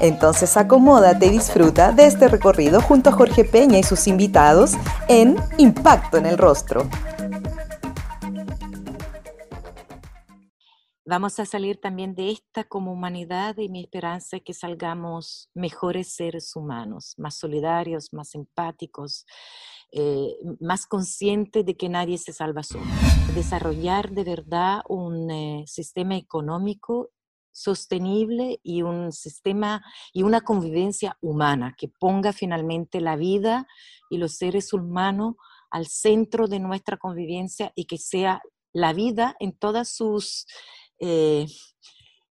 Entonces acomódate y disfruta de este recorrido junto a Jorge Peña y sus invitados en Impacto en el Rostro. Vamos a salir también de esta como humanidad y mi esperanza es que salgamos mejores seres humanos, más solidarios, más empáticos, eh, más conscientes de que nadie se salva solo. Desarrollar de verdad un eh, sistema económico sostenible y un sistema y una convivencia humana que ponga finalmente la vida y los seres humanos al centro de nuestra convivencia y que sea la vida en todas sus eh,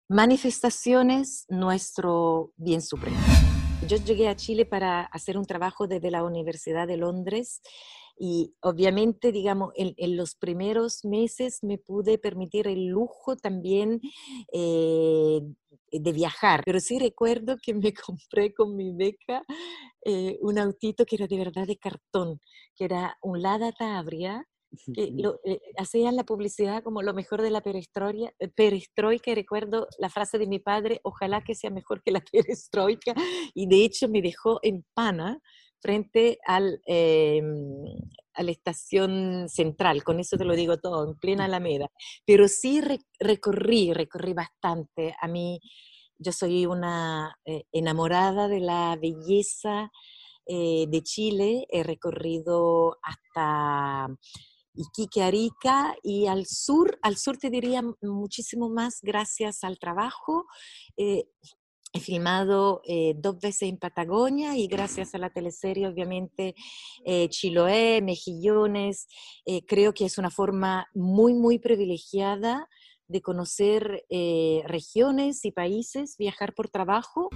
manifestaciones nuestro bien supremo. Yo llegué a Chile para hacer un trabajo desde la Universidad de Londres y obviamente, digamos, en, los primeros meses me pude permitir el lujo también eh, de viajar, pero sí recuerdo que me compré con mi beca eh, un autito que era de verdad de cartón, que era un Lada Tabria, que lo, eh, hacían la publicidad como lo mejor de la perestroika, perestroika, y recuerdo la frase de mi padre, ojalá que sea mejor que la perestroika, y de hecho me dejó en pana frente al, em, a la estación central, con eso te lo digo todo, en plena Alameda. Pero sí recorrí, recorrí bastante. A mí, yo soy una eh, enamorada de la belleza eh, de Chile, he recorrido hasta Iquique, Arica y al sur, al sur te diría muchísimo más gracias al trabajo. Eh, He filmado eh, dos veces en Patagonia y gracias a la teleserie, obviamente, eh, Chiloé, Mejillones, eh, creo que es una forma muy, muy privilegiada de conocer regiones y países, viajar por trabajo.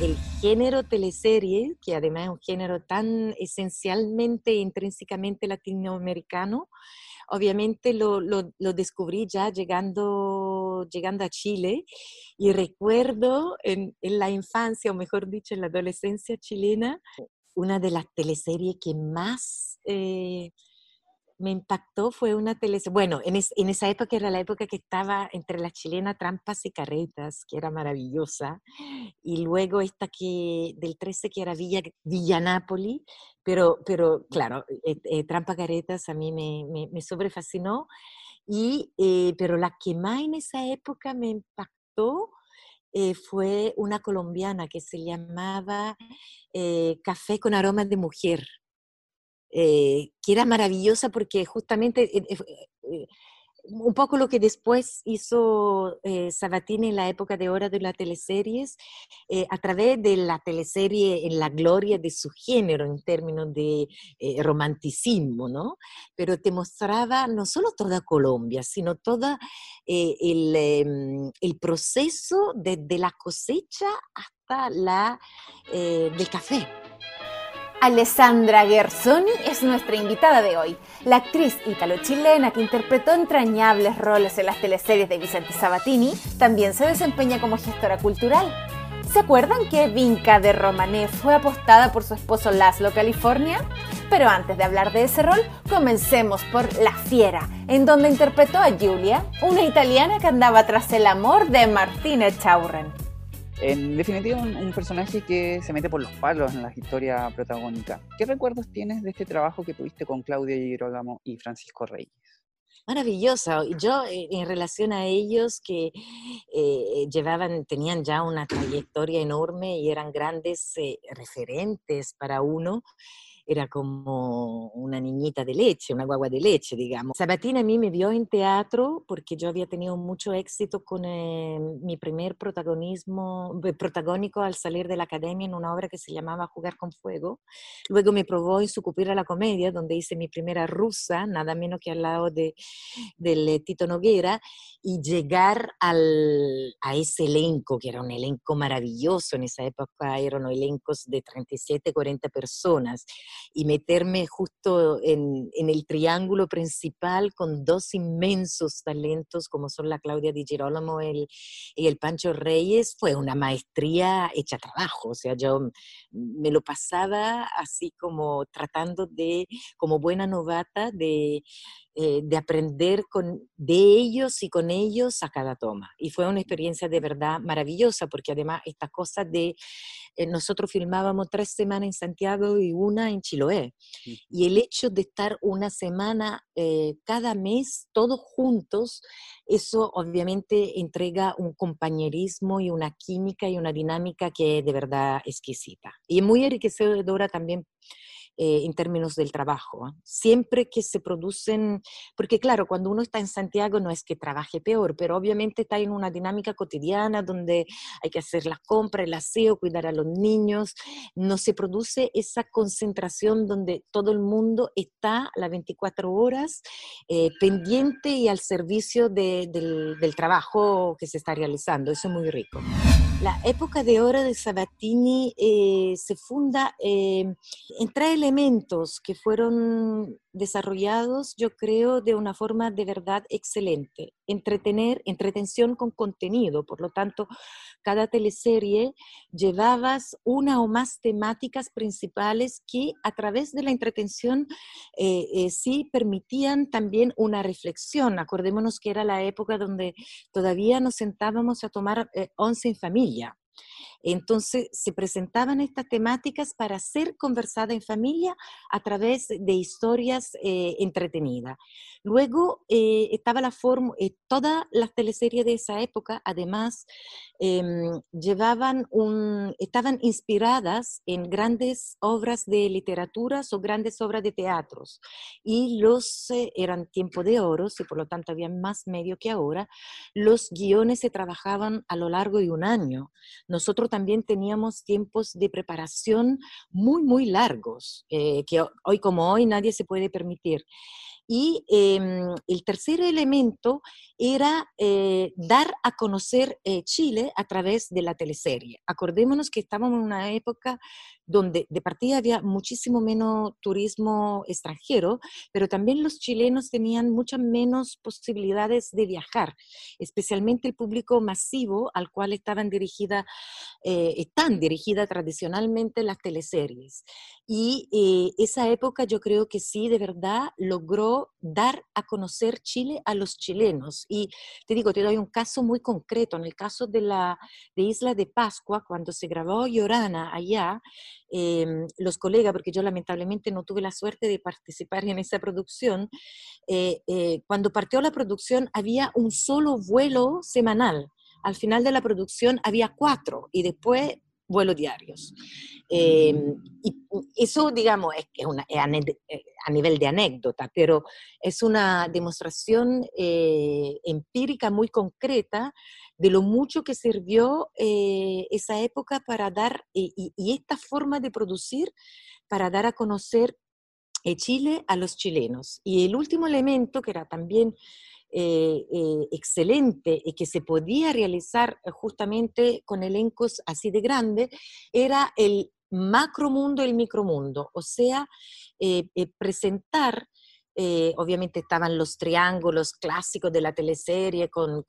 El género teleserie, que además es un género tan esencialmente, intrínsecamente latinoamericano, obviamente lo, descubrí ya llegando, llegando a Chile y recuerdo en, la infancia, o mejor dicho, en la adolescencia chilena, una de las teleseries que más... Eh, me impactó fue una teleserie, bueno, en, esa época era la época que estaba entre la chilena Trampas y Carretas, que era maravillosa, y luego esta que del 13 que era Villa, Villa Napoli, pero, pero claro, eh, eh, Trampa Carretas a mí me, me, me sobrefascinó, y, eh, pero la que más en esa época me impactó fue una colombiana que se llamaba Café con aromas de mujer eh, que era maravillosa porque justamente eh, eh, un poco lo que después hizo Sabatini en la época de hora de las teleseries, a través de la teleserie en la gloria de su género en términos de romanticismo, ¿no? Pero te mostraba no solo toda Colombia, sino todo el, em, el, proceso desde la cosecha hasta la del café. Alessandra Gersoni es nuestra invitada de hoy, la actriz italo-chilena que interpretó entrañables roles en las teleseries de Vicente Sabatini, también se desempeña como gestora cultural. ¿Se acuerdan que Vinca de Romané fue apostada por su esposo Laszlo California? Pero antes de hablar de ese rol, comencemos por La Fiera, en donde interpretó a Giulia, una italiana que andaba tras el amor de Martina Chaurren. En definitiva, un, personaje que se mete por los palos en la historia protagónica. ¿Qué recuerdos tienes de este trabajo que tuviste con Claudia Girolamo y Francisco Reyes? Maravillosa. Yo, eh, en relación a ellos que eh, llevaban, tenían ya una trayectoria enorme y eran grandes eh, referentes para uno, era como una niñita de leche, una guagua de leche, digamos. Sabatina a mí me vio en teatro porque yo había tenido mucho éxito con eh, mi primer protagonismo, eh, protagónico al salir de la academia en una obra que se llamaba Jugar con Fuego. Luego me probó en su a la comedia, donde hice mi primera rusa, nada menos que al lado de, del eh, Tito Noguera, y llegar al, a ese elenco, que era un elenco maravilloso en esa época, eran elencos de 37, 40 personas y meterme justo en, el triángulo principal con dos inmensos talentos como son la Claudia Di Girolamo y el Pancho Reyes, fue una maestría hecha trabajo. O sea, yo me lo pasaba así como tratando de, como buena novata, de eh, de aprender con, de ellos y con ellos a cada toma. Y fue una experiencia de verdad maravillosa, porque además esta cosa de, eh, nosotros filmábamos tres semanas en Santiago y una en Chiloé. Y el hecho de estar una semana eh, cada mes todos juntos, eso obviamente entrega un compañerismo y una química y una dinámica que es de verdad exquisita. Y muy enriquecedora también eh, en términos del trabajo. ¿ah? Siempre que se producen, porque claro, cuando uno está en Santiago no es que trabaje peor, pero obviamente está en una dinámica cotidiana donde hay que hacer las compras, el aseo, cuidar a los niños, no se produce esa concentración donde todo el mundo está las 24 horas eh, pendiente y al servicio del, del trabajo que se está realizando. Eso es muy rico. La época de oro de Sabatini eh, se funda en tres elementos que fueron desarrollados, yo creo, de una forma de verdad excelente. Entretener, entretención con contenido, por lo tanto, cada teleserie llevabas una o más temáticas principales que a través de la entretención eh, eh, sí permitían también una reflexión. Acordémonos que era la época donde todavía nos sentábamos a tomar once en familia Yeah. Entonces se presentaban estas temáticas para ser conversada en familia a través de historias eh, entretenidas. Luego eh, estaba la forma, eh, todas las teleseries de esa época, además, em, llevaban un, estaban inspiradas en grandes obras de literatura o grandes obras de teatros. Y los, eran tiempo de oro, y por lo tanto había más medio que ahora, los guiones se trabajaban a lo largo de un año. Nosotros también teníamos tiempos de preparación muy, muy largos, que hoy como hoy nadie se puede permitir. Y em, el tercer elemento era eh, dar a conocer eh, Chile a través de la teleserie. Acordémonos que estábamos en una época donde de partida había muchísimo menos turismo extranjero, pero también los chilenos tenían muchas menos posibilidades de viajar, especialmente el público masivo al cual estaban dirigidas, eh, están dirigidas tradicionalmente las teleseries. Y esa época yo creo que sí, de verdad, logró dar a conocer Chile a los chilenos. Y te digo, te doy un caso muy concreto. En el caso de la de Isla de Pascua, cuando se grabó Llorana allá, em, los colegas, porque yo lamentablemente no tuve la suerte de participar en esa producción, eh, eh, cuando partió la producción había un solo vuelo semanal. Al final de la producción había cuatro y después vuelos diarios. Em, eso, digamos, es, eh, a nivel de anécdota, pero es una demostración eh, empírica muy concreta de lo mucho que sirvió eh, esa época para dar, y, esta forma de producir, para dar a conocer Chile a los chilenos. Y el último elemento, que era también eh, eh, excelente y que se podía realizar eh, justamente con elencos así de grandes, era el macromundo el micromundo, o sea, presentar eh, obviamente estaban los triángulos clásicos de la teleserie con,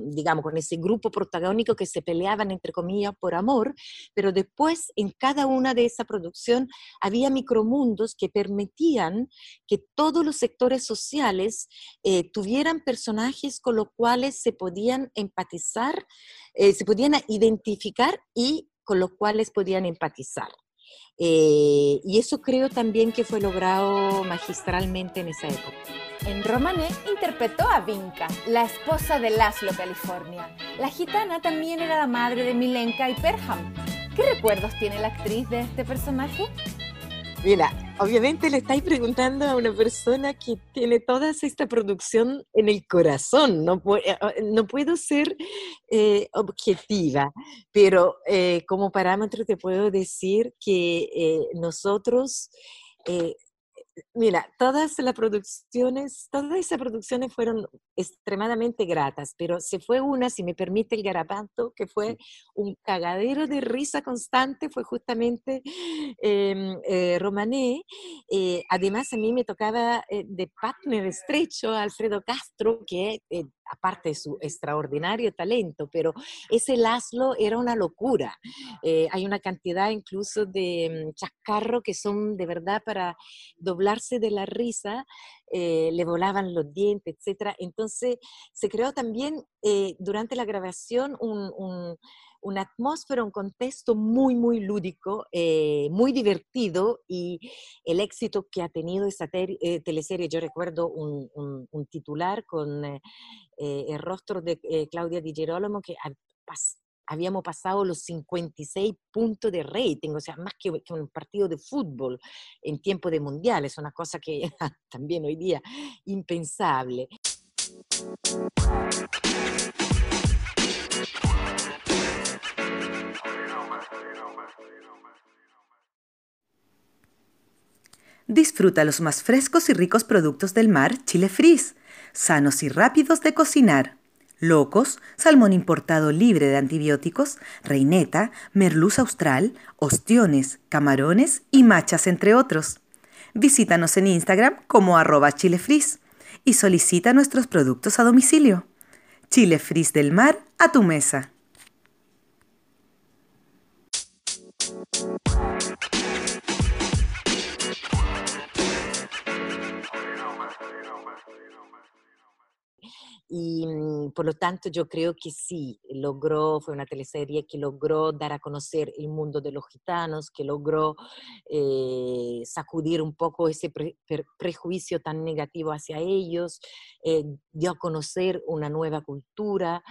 digamos, con ese grupo protagónico que se peleaban, entre comillas, por amor, pero después en cada una de esa producción había micromundos que permitían que todos los sectores sociales eh, tuvieran personajes con los cuales se podían empatizar, eh, se podían identificar y con los cuales podían empatizar. Eh, y eso creo también que fue logrado magistralmente en esa época. En Romané interpretó a Vinca, la esposa de Laszlo, California. La gitana también era la madre de Milenka y Perham. ¿Qué recuerdos tiene la actriz de este personaje? Mira, obviamente le estáis preguntando a una persona que tiene toda esta producción en el corazón. No, eh, eh, puedo ser eh, objetiva, pero como parámetro te puedo decir que nosotros Mira, todas las producciones, todas esas producciones fueron extremadamente gratas, pero se fue una, si me permite el garabato, que fue un cagadero de risa constante, fue justamente em, eh, Romané. Eh, además, a mí me tocaba eh, de partner estrecho Alfredo Castro, que aparte de su extraordinario talento, pero ese Laszlo era una locura. hay una cantidad incluso de mm, chascarro que son de verdad para doblarse de la risa, eh, le volaban los dientes, etc. Entonces se creó también eh, durante la grabación un, una atmósfera, un contexto muy, muy lúdico, eh, muy divertido y el éxito que ha tenido esa teleserie, yo recuerdo un, un titular con el rostro de Claudia Di Girolamo que habíamos pasado los 56 puntos de rating, o sea, más que, un partido de fútbol en tiempo de mundial, es una cosa que también hoy día impensable. Disfruta los más frescos y ricos productos del mar Chile Freeze, sanos y rápidos de cocinar locos, salmón importado libre de antibióticos, reineta, merluz austral, ostiones, camarones y machas, entre otros. Visítanos en Instagram como arroba chilefris y solicita nuestros productos a domicilio. Chile Fris del mar a tu mesa. Y mm, por lo tanto yo creo que sí, logró, fue una teleserie que logró dar a conocer el mundo de los gitanos, que logró eh, sacudir un poco ese prejuicio tan negativo hacia ellos, eh, dio a conocer una nueva cultura.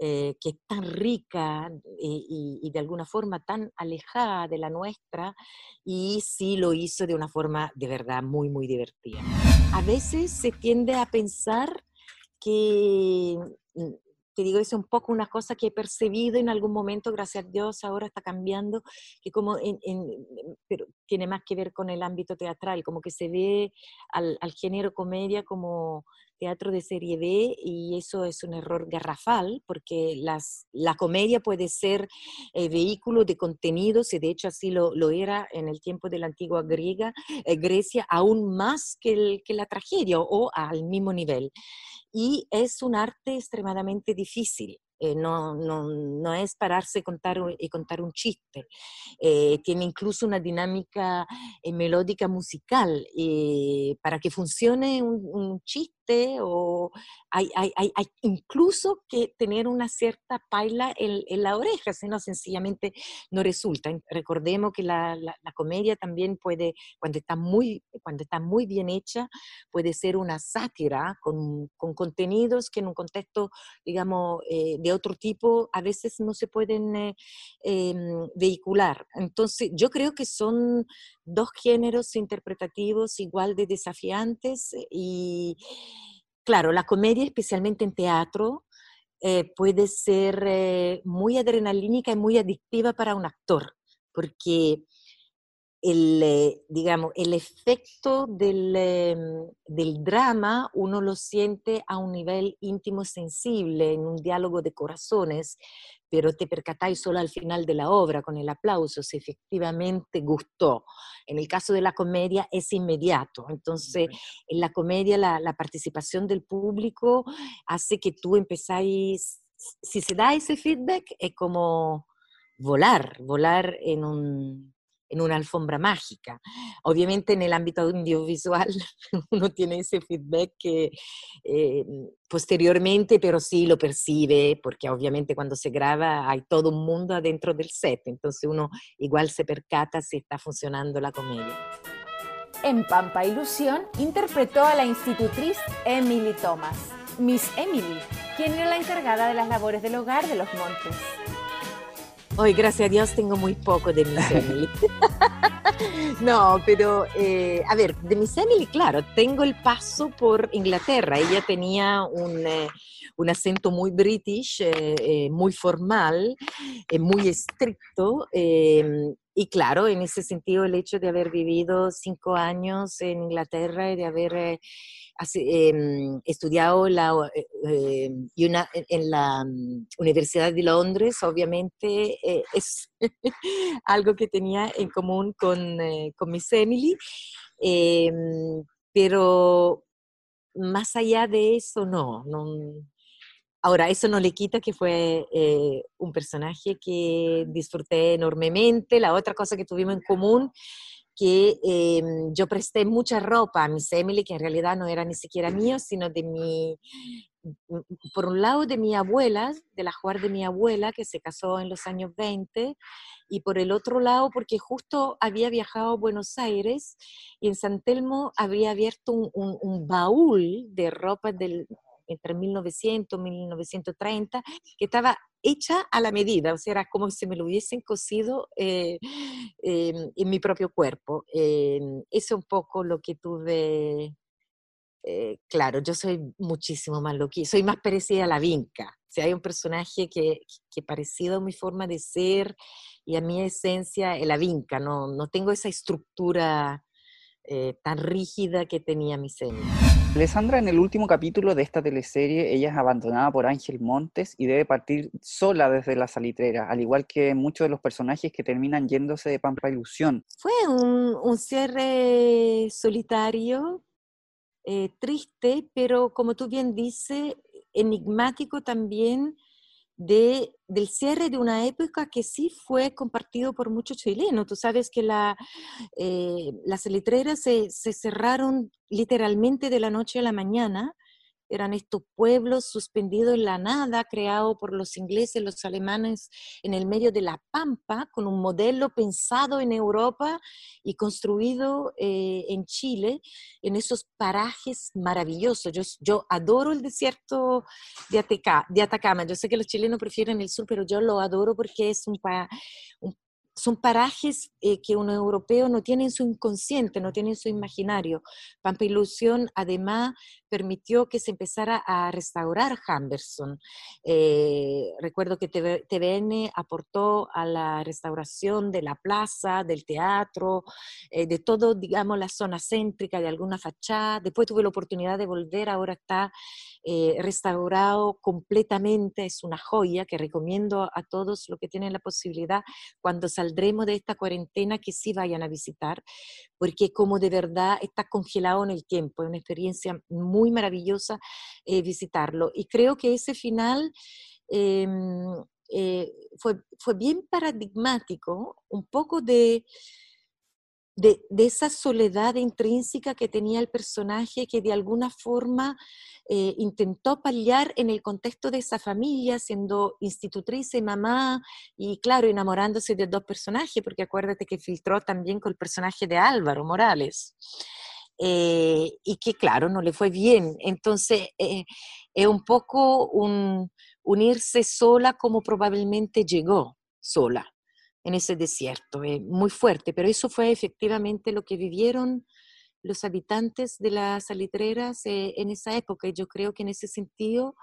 Eh, que es tan rica y, y, de alguna forma tan alejada de la nuestra, y sí lo hizo de una forma de verdad muy, muy divertida. A veces se tiende a pensar que, mm, te digo, es un poco una cosa que he percibido en algún momento, gracias a Dios, ahora está cambiando, que como en, pero tiene más que ver con el ámbito teatral, como que se ve al, al género comedia como teatro de serie B y eso es un error garrafal porque las, la comedia puede ser eh, vehículo de contenidos y de hecho así lo, lo era en el tiempo de la antigua griega, eh, Grecia, aún más que, el, que la tragedia o al mismo nivel y es un arte extremadamente difícil. Eh, no, no, no, es pararse contar, y contar un chiste. Eh, tiene incluso una dinámica eh, melódica musical. para que funcione un, un chiste, o hay, hay, hay, incluso que tener una cierta paila en, en la oreja, si no sencillamente no resulta. Recordemos que la, la, comedia también puede, cuando está, muy, cuando está muy bien hecha, puede ser una sátira con, con contenidos que en un contexto, digamos, eh, de otro tipo, a veces no se pueden eh, em, vehicular. Entonces, yo creo que son dos géneros interpretativos igual de desafiantes y, claro, la comedia, especialmente en teatro, eh, puede ser eh, muy adrenalínica y muy adictiva para un actor, porque el, eh, digamos, el efecto del, em, del, drama uno lo siente a un nivel íntimo sensible, en un diálogo de corazones, pero te percatáis solo al final de la obra con el aplauso si efectivamente gustó. En el caso de la comedia es inmediato, entonces en la comedia la, la participación del público hace que tú empezáis, si se da ese feedback es como volar, volar en un en una alfombra mágica. Obviamente en el ámbito audiovisual uno tiene ese feedback que eh, posteriormente, pero sí lo percibe, porque obviamente cuando se graba hay todo un mundo adentro del set, entonces uno igual se percata si está funcionando la comedia. En Pampa Ilusión interpretó a la institutriz Emily Thomas, Miss Emily, quien era la encargada de las labores del hogar de los montes. Hoy, gracias a Dios, tengo muy poco de Miss Emily. no, pero, eh, a ver, de Miss Emily, claro, tengo el paso por Inglaterra. Ella tenía un, eh, un acento muy british, eh, muy formal, muy estricto. Em, y claro, en ese sentido, el hecho de haber vivido cinco años en Inglaterra y de haber eh, em, estudiado la, eh, una, en la mm, Universidad de Londres, obviamente es algo que tenía en común con, con Miss Emily. Em, pero más allá de eso, no, Ahora, eso no le quita que fue eh, un personaje que disfruté enormemente. La otra cosa que tuvimos en común, que em, yo presté mucha ropa a Miss Emily, que en realidad no era ni siquiera mío, sino de mi, por un lado de mi abuela, de la jugar de mi abuela, que se casó en los años 20, y por el otro lado porque justo había viajado a Buenos Aires y en San Telmo había abierto un, un baúl de ropa del, entre 1900 y 1930, que estaba hecha a la medida, o sea, era como si me lo hubiesen cosido eh, en mi propio cuerpo. Eh, eso es un poco lo que tuve, eh, claro, yo soy muchísimo más loquilla, soy más parecida a la vinca. O sea, hay un personaje que, que parecido a mi forma de ser y a mi esencia es la vinca, no, no tengo esa estructura tan rígida que tenía mi seno. Alessandra, en el último capítulo de esta teleserie, ella es abandonada por Ángel Montes y debe partir sola desde la salitrera, al igual que muchos de los personajes que terminan yéndose de Pampa Ilusión. Fue un, cierre solitario, eh, triste, pero como tú bien dices, enigmático también de, del cierre de una época que sí fue compartido por muchos chilenos. Tú sabes que la, eh, las letreras se, se, cerraron literalmente de la noche a la mañana eran estos pueblos suspendidos en la nada, creados por los ingleses, los alemanes en el medio de la pampa, con un modelo pensado en Europa y construido eh, en Chile, en esos parajes maravillosos. Yo, yo adoro el desierto de, de Atacama. Yo sé que los chilenos prefieren el sur, pero yo lo adoro porque es un, un son parajes eh, que un europeo no tiene en su inconsciente, no tiene en su imaginario. Pampa Ilusión además permitió que se empezara a restaurar Hamberson. Eh, recuerdo que TVN aportó a la restauración de la plaza, del teatro, eh, de todo, digamos, la zona céntrica, de alguna fachada. Después tuve la oportunidad de volver, ahora está restaurado completamente, es una joya que recomiendo a todos los que tienen la posibilidad cuando saldremos de esta cuarentena que sí vayan a visitar, porque como de verdad está congelado en el tiempo, es una experiencia muy maravillosa eh, visitarlo. Y creo que ese final em, eh, fue, fue bien paradigmático, un poco de de, esa soledad intrínseca que tenía el personaje que de alguna forma eh, intentó paliar en el contexto de esa familia, siendo institutriz y mamá, y claro, enamorándose de dos personajes, porque acuérdate que filtró también con el personaje de Álvaro Morales. Eh, y que claro, no le fue bien. Entonces, eh, es un poco un unirse sola como probablemente llegó sola en ese desierto, eh, muy fuerte, pero eso fue efectivamente lo que vivieron los habitantes de las salitreras eh, en esa época y yo creo que en ese sentido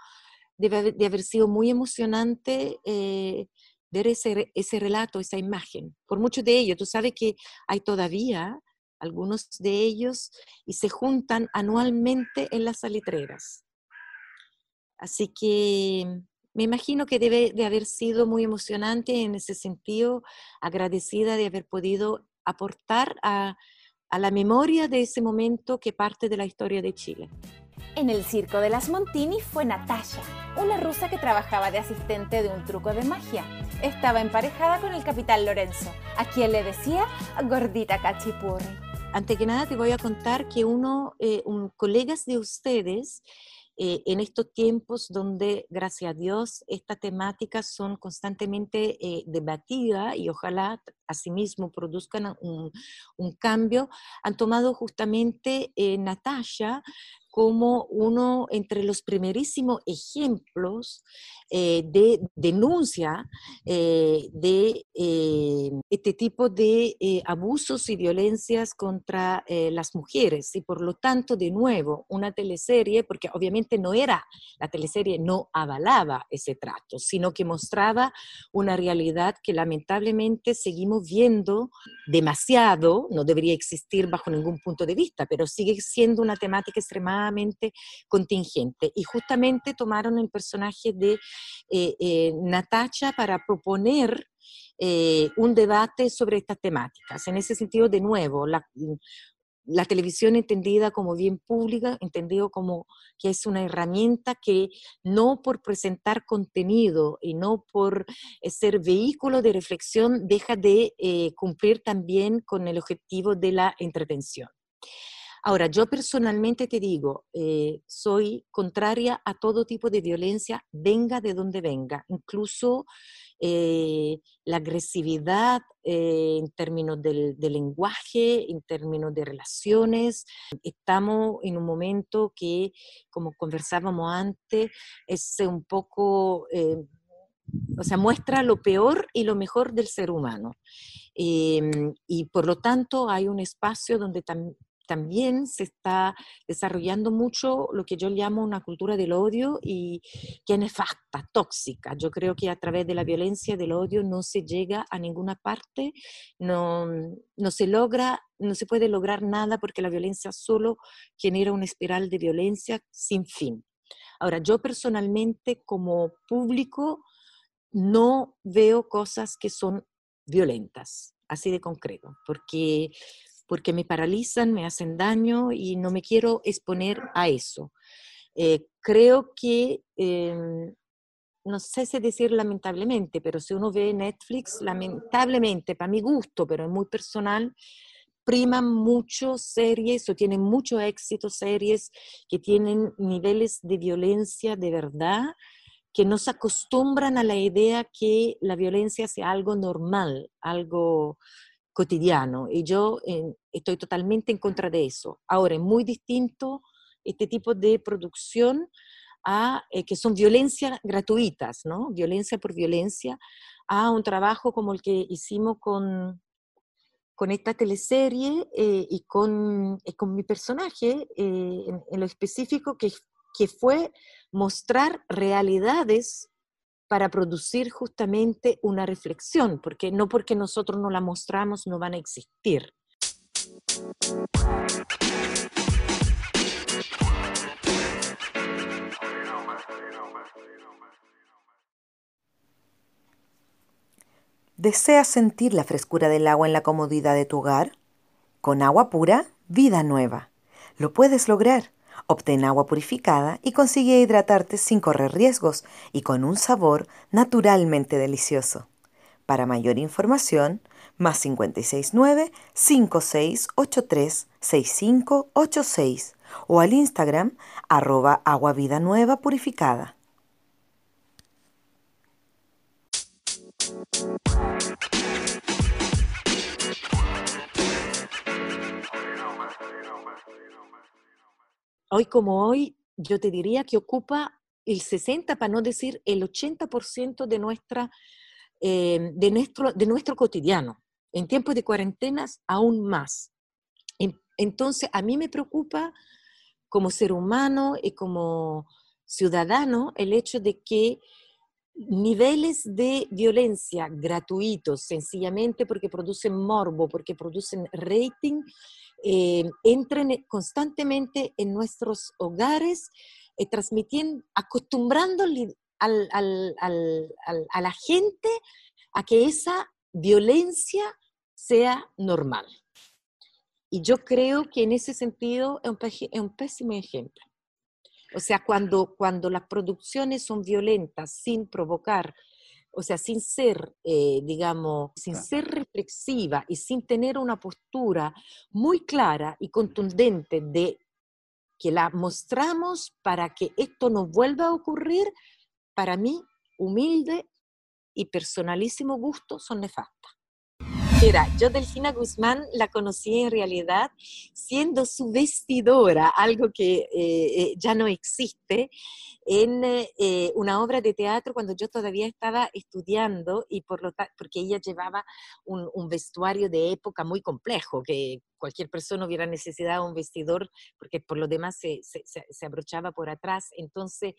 debe de haber sido muy emocionante eh, ver ese, ese relato, esa imagen. Por muchos de ellos, tú sabes que hay todavía algunos de ellos y se juntan anualmente en las salitreras. Así que me imagino que debe de haber sido muy emocionante en ese sentido, agradecida de haber podido aportar a, la memoria de ese momento que parte de la historia de Chile. En el circo de las Montini fue Natasha, una rusa que trabajaba de asistente de un truco de magia. Estaba emparejada con el capitán Lorenzo, a quien le decía gordita cachipurri. Antes que nada te voy a contar que uno, eh, un, colegas de ustedes eh, en estos tiempos donde, gracias a Dios, estas temáticas son constantemente eh, debatidas y ojalá asimismo produzcan un, cambio, han tomado justamente eh, Natasha como uno entre los primerísimos ejemplos eh, de denuncia eh, de eh, este tipo de abusos y violencias contra las mujeres. Y por lo tanto, de nuevo, una teleserie, porque obviamente no era, la teleserie no avalaba ese trato, sino que mostraba una realidad que lamentablemente seguimos viendo demasiado, no debería existir bajo ningún punto de vista, pero sigue siendo una temática extremadamente contingente. Y justamente tomaron el personaje de eh, eh, Natacha para proponer eh, un debate sobre estas temáticas. En ese sentido, de nuevo, la, la televisión entendida como bien pública, entendido como que es una herramienta que no por presentar contenido y no por ser vehículo de reflexión deja de cumplir también con el objetivo de la entretención. Ahora, yo personalmente te digo, eh, soy contraria a todo tipo de violencia, venga de donde venga, incluso eh, la agresividad eh, en términos del, lenguaje, en términos de relaciones. Estamos en un momento que, como conversábamos antes, es un poco o sea, muestra lo peor y lo mejor del ser humano. Em, y por lo tanto hay un espacio donde también también se está desarrollando mucho lo que yo llamo una cultura del odio y que es nefasta, tóxica. Yo creo que a través de la violencia, del odio, no se llega a ninguna parte, no, no se logra, no se puede lograr nada porque la violencia solo genera una espiral de violencia sin fin. Ahora, yo personalmente como público no veo cosas que son violentas, así de concreto, porque porque me paralizan, me hacen daño y no me quiero exponer a eso. Eh, creo que, em, no sé si decir lamentablemente, pero si uno ve Netflix, lamentablemente, para mi gusto, pero es muy personal, priman mucho series o tienen mucho éxito series que tienen niveles de violencia de verdad, que no se acostumbran a la idea que la violencia sea algo normal, algo cotidiano. Y yo estoy totalmente en contra de eso. Ahora, es muy distinto este tipo de producción a eh, que son violencias gratuitas, ¿no? Violencia por violencia, a un trabajo como el que hicimos con, con esta teleserie eh, y con, eh, con, mi personaje en, en, lo específico, que, que fue mostrar realidades para producir justamente una reflexión, porque no porque nosotros no la mostramos no van a existir. ¿Deseas sentir la frescura del agua en la comodidad de tu hogar? Con agua pura, vida nueva. Lo puedes lograr Obtén agua purificada y consigue hidratarte sin correr riesgos y con un sabor naturalmente delicioso. Para mayor información, más 569 5683 6586 o al Instagram arroba agua purificada. Hoy como hoy, yo te diría que ocupa el 60, para no decir el 80% de, nuestra, eh, de, nuestro, de nuestro cotidiano. En tiempos de cuarentenas, aún más. Entonces, a mí me preocupa como ser humano y como ciudadano el hecho de que niveles de violencia gratuitos, sencillamente porque producen morbo, porque producen rating, eh, constantemente en nuestros hogares, eh, transmitiendo, acostumbrando al, a la gente a que esa violencia sea normal. Y yo creo que en ese sentido es un, es un pésimo ejemplo. O sea, cuando, cuando las producciones son violentas sin provocar o sea, sin ser, eh, digamos, sin ser reflexiva y sin tener una postura muy clara y contundente de que la mostramos para que esto no vuelva a ocurrir, para mí, humilde y personalísimo gusto, son nefastas. Yo Delfina Guzmán la conocí en realidad siendo su vestidora, algo que eh, ya no existe en eh, una obra de teatro cuando yo todavía estaba estudiando y por lo porque ella llevaba un, vestuario de época muy complejo, que cualquier persona hubiera necesitado un vestidor porque por lo demás se, se, se abrochaba por atrás. Entonces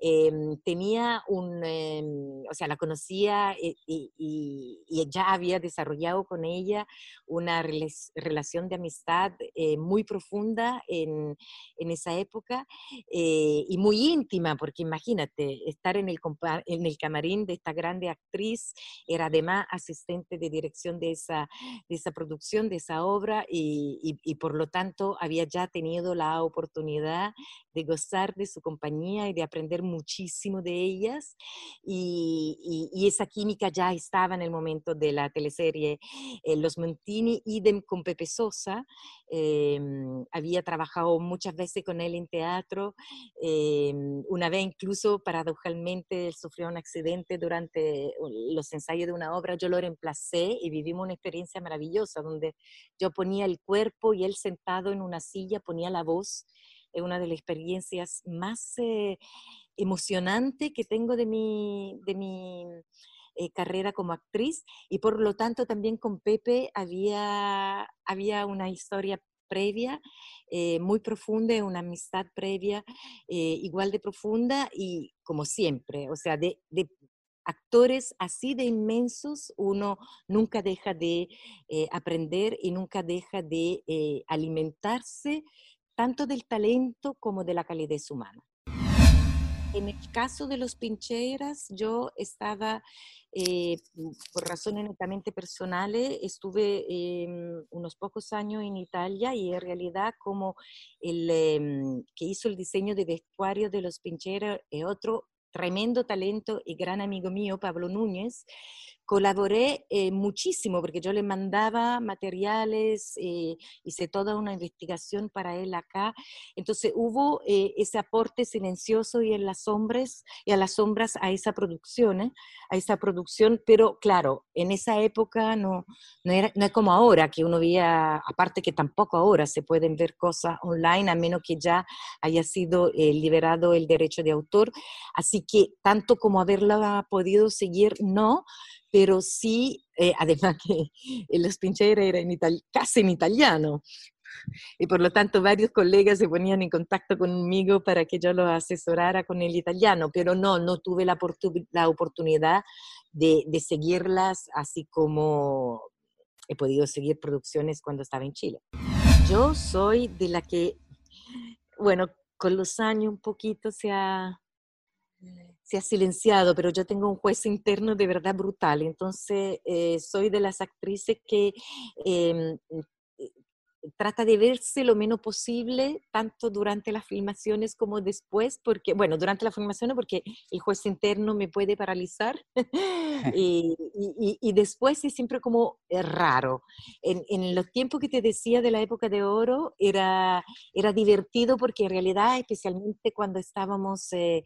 eh, tenía un, eh, o sea, la conocía y, ya había desarrollado con ella una relación de amistad eh, muy profunda en, en, esa época y muy íntima, porque imagínate, estar en el, en el camarín de esta grande actriz, era además asistente de dirección de esa, de esa producción, de esa obra y y, por lo tanto había ya tenido la oportunidad de gozar de su compañía y de aprender muchísimo de ellas. Y, esa química ya estaba en el momento de la teleserie eh, Los Montini, idem con Pepe Sosa. Em, había trabajado muchas veces con él en teatro. Em, una vez incluso, paradojalmente, él sufrió un accidente durante los ensayos de una obra. Yo lo reemplacé y vivimos una experiencia maravillosa donde yo ponía el cuerpo y él sentado en una silla ponía la voz. Es una de las experiencias más eh, emocionantes que tengo de mi, de mi eh, carrera como actriz y por lo tanto también con Pepe había, había una historia previa, eh, muy profunda, una amistad previa igual de profunda y como siempre, o sea, de, de, actores así de inmensos, uno nunca deja de eh, aprender y nunca deja de eh, alimentarse tanto del talento como de la calidez humana. En el caso de los pincheras, yo estaba, eh, por razones netamente personales, estuve em, unos pocos años en Italia y en realidad como el em, que hizo el diseño de vestuario de los pincheras es otro tremendo talento y gran amigo mío, Pablo Núñez, colaboré eh, muchísimo porque yo le mandaba materiales, eh, hice toda una investigación para él acá. Entonces hubo eh, ese aporte silencioso y en las sombras y a las sombras a esa producción, a esa producción, pero claro, en esa época no, no, era, no es como ahora que uno veía, aparte que tampoco ahora se pueden ver cosas online a menos que ya haya sido liberado el derecho de autor. Así que tanto como haberla podido seguir, no, pero sí, eh, además que los pincheros eran casi en italiano, y por lo tanto varios colegas se ponían en contacto conmigo para que yo lo asesorara con el italiano, pero no, no tuve la, la oportunidad de, de, seguirlas así como he podido seguir producciones cuando estaba en Chile. Yo soy de la que, bueno, con los años un poquito se ha se ha silenciado, pero yo tengo un juez interno de verdad brutal. Entonces, eh, soy de las actrices que em, trata de verse lo menos posible, tanto durante las filmaciones como después, porque, bueno, durante la filmación porque el juez interno me puede paralizar, y, y, después es siempre como raro. En, en, los tiempos que te decía de la época de oro, era, era divertido porque en realidad, especialmente cuando estábamos eh,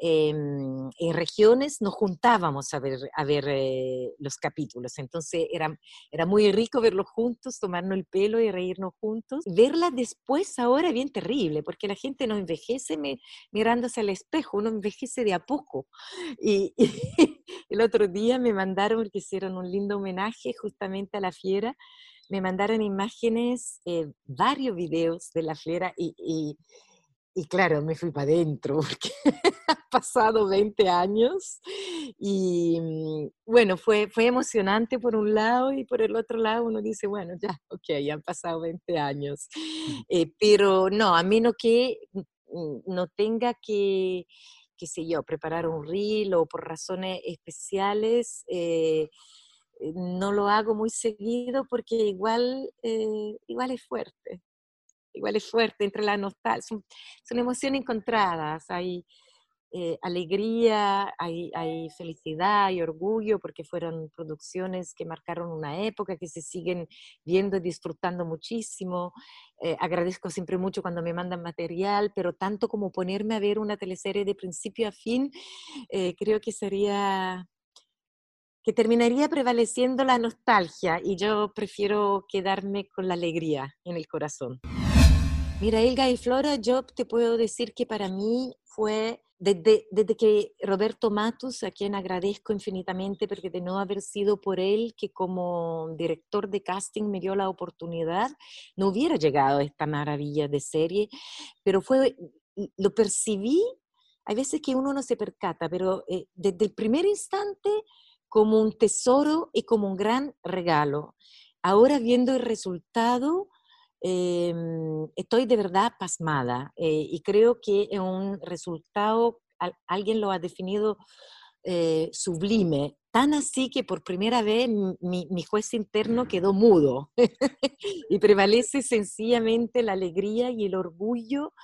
em, en regiones, nos juntábamos a ver, a ver eh, los capítulos, entonces era, era muy rico verlos juntos, tomarnos el pelo y reírnos juntos. Verla después ahora bien terrible, porque la gente no envejece mirándose al espejo, uno envejece de a poco. Y, el otro día me mandaron, porque hicieron un lindo homenaje justamente a la fiera, me mandaron imágenes, eh, varios videos de la fiera y claro, me fui para adentro porque han pasado 20 años y mm, bueno, fue, fue emocionante por un lado y por el otro lado uno dice, bueno, ya, ok, ya han pasado 20 años. Mm. Eh, pero no, a menos que mm, no tenga que, qué sé yo, preparar un reel o por razones especiales, eh, eh, no lo hago muy seguido porque igual, igual es fuerte igual es fuerte, entre la nostalgia, son, son emociones encontradas, hay eh, alegría, hay, hay, felicidad, hay orgullo, porque fueron producciones que marcaron una época, que se siguen viendo y disfrutando muchísimo. Eh, agradezco siempre mucho cuando me mandan material, pero tanto como ponerme a ver una teleserie de principio a fin, eh, creo que sería que terminaría prevaleciendo la nostalgia y yo prefiero quedarme con la alegría en el corazón. Mira, Elga y Flora, yo te puedo decir que para mí fue desde, que Roberto Matus, a quien agradezco infinitamente porque de no haber sido por él que como director de casting me dio la oportunidad, no hubiera llegado a esta maravilla de serie, pero fue, lo percibí, hay veces que uno no se percata, pero eh, desde el primer instante como un tesoro y como un gran regalo. Ahora viendo el resultado, em, estoy de verdad pasmada eh, y creo que es un resultado, alguien lo ha definido eh, sublime, tan así que por primera vez mi, mi juez interno quedó mudo y prevalece sencillamente la alegría y el orgullo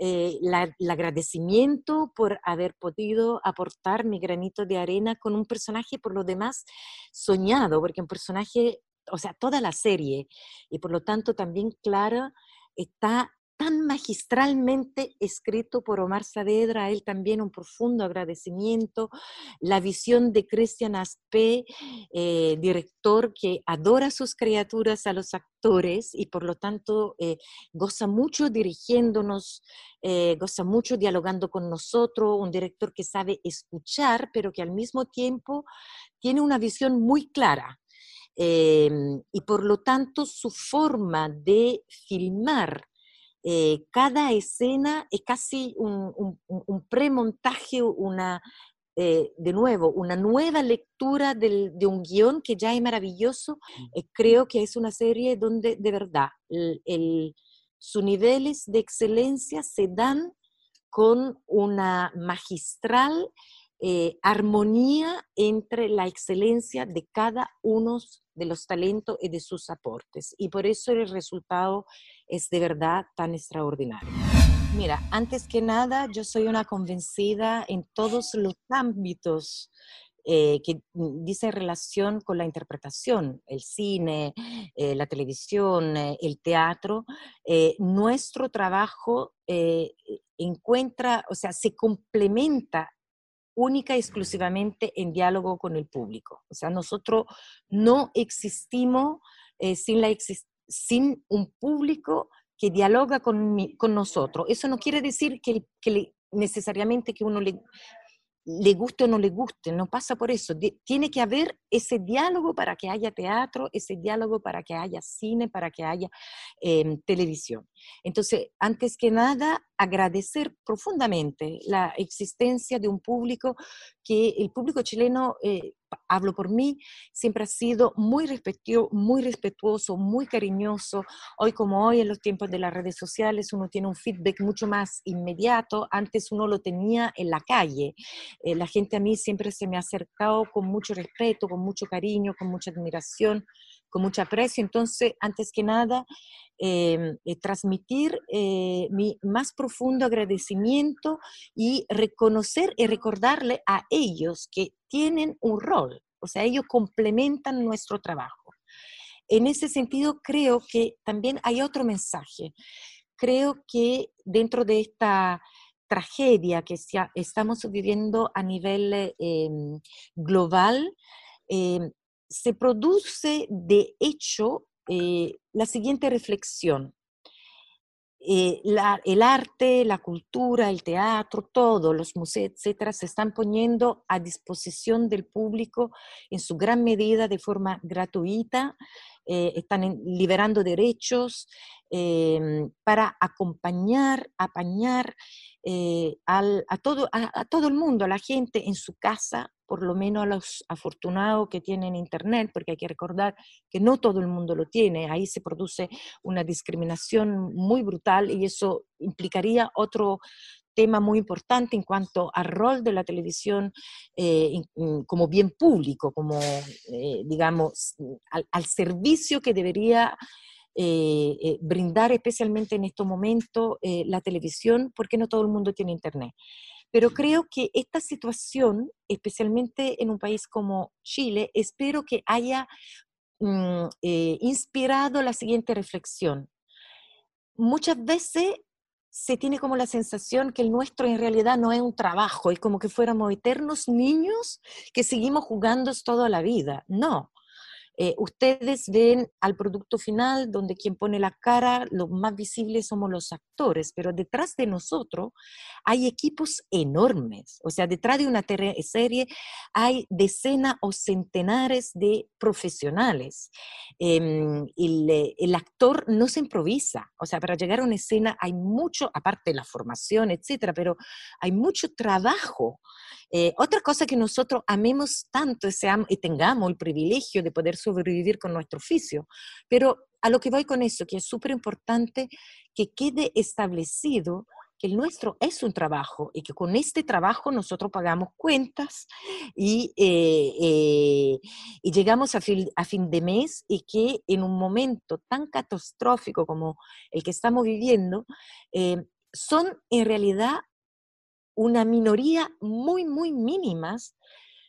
eh, el agradecimiento por haber podido aportar mi granito de arena con un personaje por lo demás soñado, porque un personaje, o sea, toda la serie, y por lo tanto también Clara está tan magistralmente escrito por Omar Saavedra, a él también un profundo agradecimiento, la visión de Christian Aspe, eh, director que adora sus criaturas, a los actores, y por lo tanto eh, goza mucho dirigiéndonos, eh, goza mucho dialogando con nosotros, un director que sabe escuchar, pero que al mismo tiempo tiene una visión muy clara. Y por lo tanto su forma de filmar eh, cada escena es casi un, un, premontaje, una, eh, de nuevo, una nueva lectura de un guion que ya es maravilloso. Eh, creo que es una serie donde de verdad sus niveles de excelencia se dan con una magistral armonía entre la excelencia de cada uno de los talentos y de sus aportes. Y por eso el resultado es de verdad tan extraordinario. Mira, antes que nada, yo soy una convencida en todos los ámbitos eh, que dice relación con la interpretación, el cine, eh, la televisión, eh, el teatro, nuestro trabajo encuentra, o sea, se complementa única y exclusivamente en diálogo con el público. O sea, nosotros no existimos sin la existencia sin un público que dialoga con, con nosotros. Eso no quiere decir que, que necesariamente que uno le, le guste o no le guste, no pasa por eso. tiene que haber ese diálogo para que haya teatro, ese diálogo para que haya cine, para que haya em, televisión. Entonces, antes que nada, agradecer profundamente la existencia de un público que el público chileno, eh, hablo por mí, siempre ha sido muy, muy respetuoso, muy cariñoso. Hoy como hoy, en los tiempos de las redes sociales, uno tiene un feedback mucho más inmediato. Antes uno lo tenía en la calle. Eh, la gente a mí siempre se me ha acercado con mucho respeto, con mucho cariño, con mucha admiración, con mucho aprecio. Entonces, antes que nada, em, eh, transmitir eh, mi más profundo agradecimiento y reconocer y recordarle a ellos que tienen un rol, o sea, ellos complementan nuestro trabajo. En ese sentido, creo que también hay otro mensaje. Creo que dentro de esta tragedia que estamos viviendo a nivel em, global, em, se produce de hecho eh, la siguiente reflexión. Eh, el arte, la cultura, el teatro, todos los museos, etcétera, se están poniendo a disposición del público en su gran medida de forma gratuita, eh, están liberando derechos para acompañar, apañar a, todo, a todo el mundo, a la gente en su casa, por lo menos a los afortunados que tienen internet, porque hay que recordar que no todo el mundo lo tiene, ahí se produce una discriminación muy brutal y eso implicaría otro tema muy importante en cuanto al rol de la televisión eh, como bien público, como, eh, digamos, al, servicio que debería eh, brindar especialmente en estos momentos la televisión, porque no todo el mundo tiene internet. Pero creo que esta situación, especialmente en un país como Chile, espero que haya mm, eh, inspirado la siguiente reflexión. Muchas veces se tiene como la sensación que el nuestro en realidad no es un trabajo, es como que fuéramos eternos niños que seguimos jugando toda la vida. No, eh, ustedes ven al producto final donde quien pone la cara, los más visibles somos los actores, pero detrás de nosotros hay equipos enormes. O sea, detrás de una serie hay decenas o centenares de profesionales. Em, el, el, actor no se improvisa. O sea, para llegar a una escena hay mucho, aparte de la formación, etcétera, pero hay mucho trabajo. Eh, otra cosa que nosotros amemos tanto y tengamos el privilegio de poder sobrevivir con nuestro oficio, pero a lo que voy con eso, que es súper importante que quede establecido que el nuestro es un trabajo y que con este trabajo nosotros pagamos cuentas y, eh, eh, y llegamos a fin, a fin, de mes y que en un momento tan catastrófico como el que estamos viviendo, son en realidad una minoría muy, muy mínimas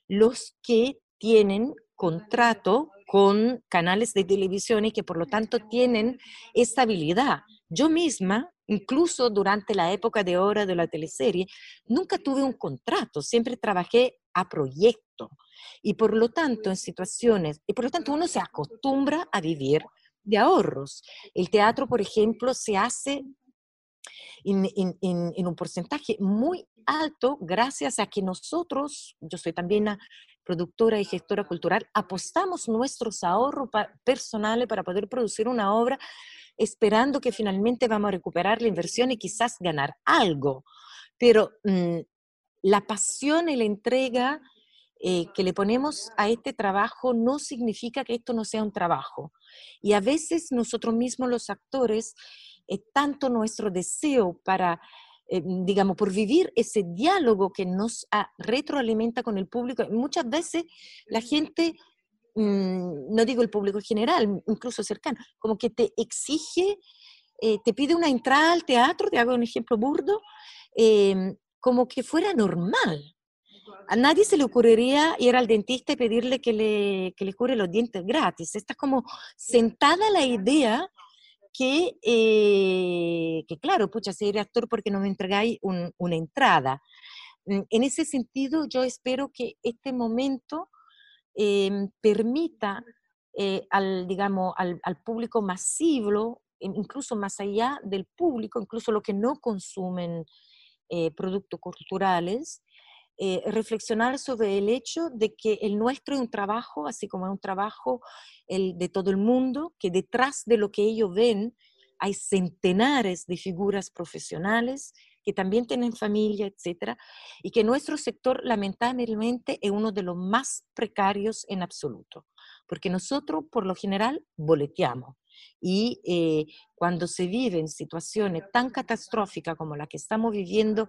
los que tienen contrato con canales de televisión y que por lo tanto tienen estabilidad. Yo misma, incluso durante la época de hora de la teleserie, nunca tuve un contrato, siempre trabajé a proyecto. Y por lo tanto, en situaciones, y por lo tanto uno se acostumbra a vivir de ahorros. El teatro, por ejemplo, se hace en, un porcentaje muy alto gracias a que nosotros, yo soy también una productora y gestora cultural, apostamos nuestros ahorros personales para poder producir una obra esperando que finalmente vamos a recuperar la inversión y quizás ganar algo. Pero mm, la pasión y la entrega eh, que le ponemos a este trabajo no significa que esto no sea un trabajo. Y a veces nosotros mismos los actores es tanto nuestro deseo para, eh, digamos, por vivir ese diálogo que nos retroalimenta con el público. Muchas veces la gente, mm, no digo el público en general, incluso cercano, como que te exige, eh, te pide una entrada al teatro, te hago un ejemplo burdo, em, como que fuera normal. A nadie se le ocurriría ir al dentista y pedirle que le, que le cure los dientes gratis. Está como sentada la idea que, eh, que claro, pucha, ser actor porque no me entregáis una entrada. Mm, en ese sentido, yo espero que este momento em, permita eh, al, digamos, al, público masivo, incluso más allá del público, incluso los que no consumen eh, productos culturales, eh, reflexionar sobre el hecho de que el nuestro es un trabajo, así como es un trabajo el de todo el mundo, que detrás de lo que ellos ven hay centenares de figuras profesionales que también tienen familia, etcétera, y que nuestro sector lamentablemente es uno de los más precarios en absoluto, porque nosotros por lo general boleteamos. Y eh, cuando se viven situaciones tan catastróficas como la que estamos viviendo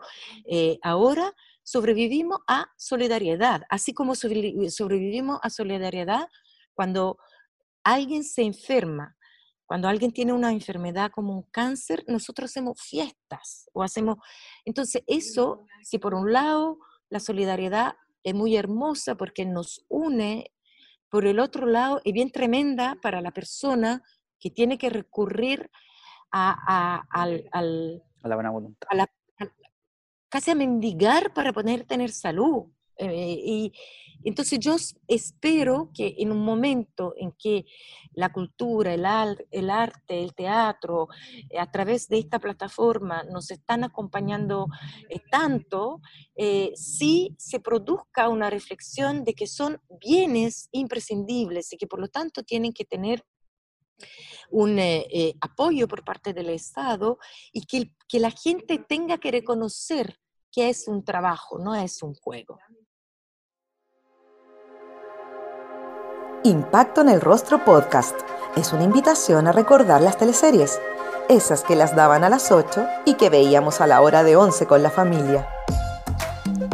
eh, ahora, sobrevivimos a solidaridad, así como sobrevivimos a solidaridad cuando alguien se enferma, cuando alguien tiene una enfermedad como un cáncer, nosotros hacemos fiestas o hacemos... Entonces, eso, si por un lado la solidaridad es muy hermosa porque nos une, por el otro lado es bien tremenda para la persona que tiene que recurrir a, la buena voluntad casi a mendigar para poder tener salud. Eh, y entonces yo espero que en un momento en que la cultura, el, el arte, el teatro, eh, a través de esta plataforma nos están acompañando eh, tanto, sí se produzca una reflexión de que son bienes imprescindibles y que por lo tanto tienen que tener un apoyo por parte del Estado y que, que la gente tenga que reconocer que es un trabajo, no es un juego. Impacto en el Rostro Podcast es una invitación a recordar las teleseries, esas que las daban a las 8 y que veíamos a la hora de 11 con la familia.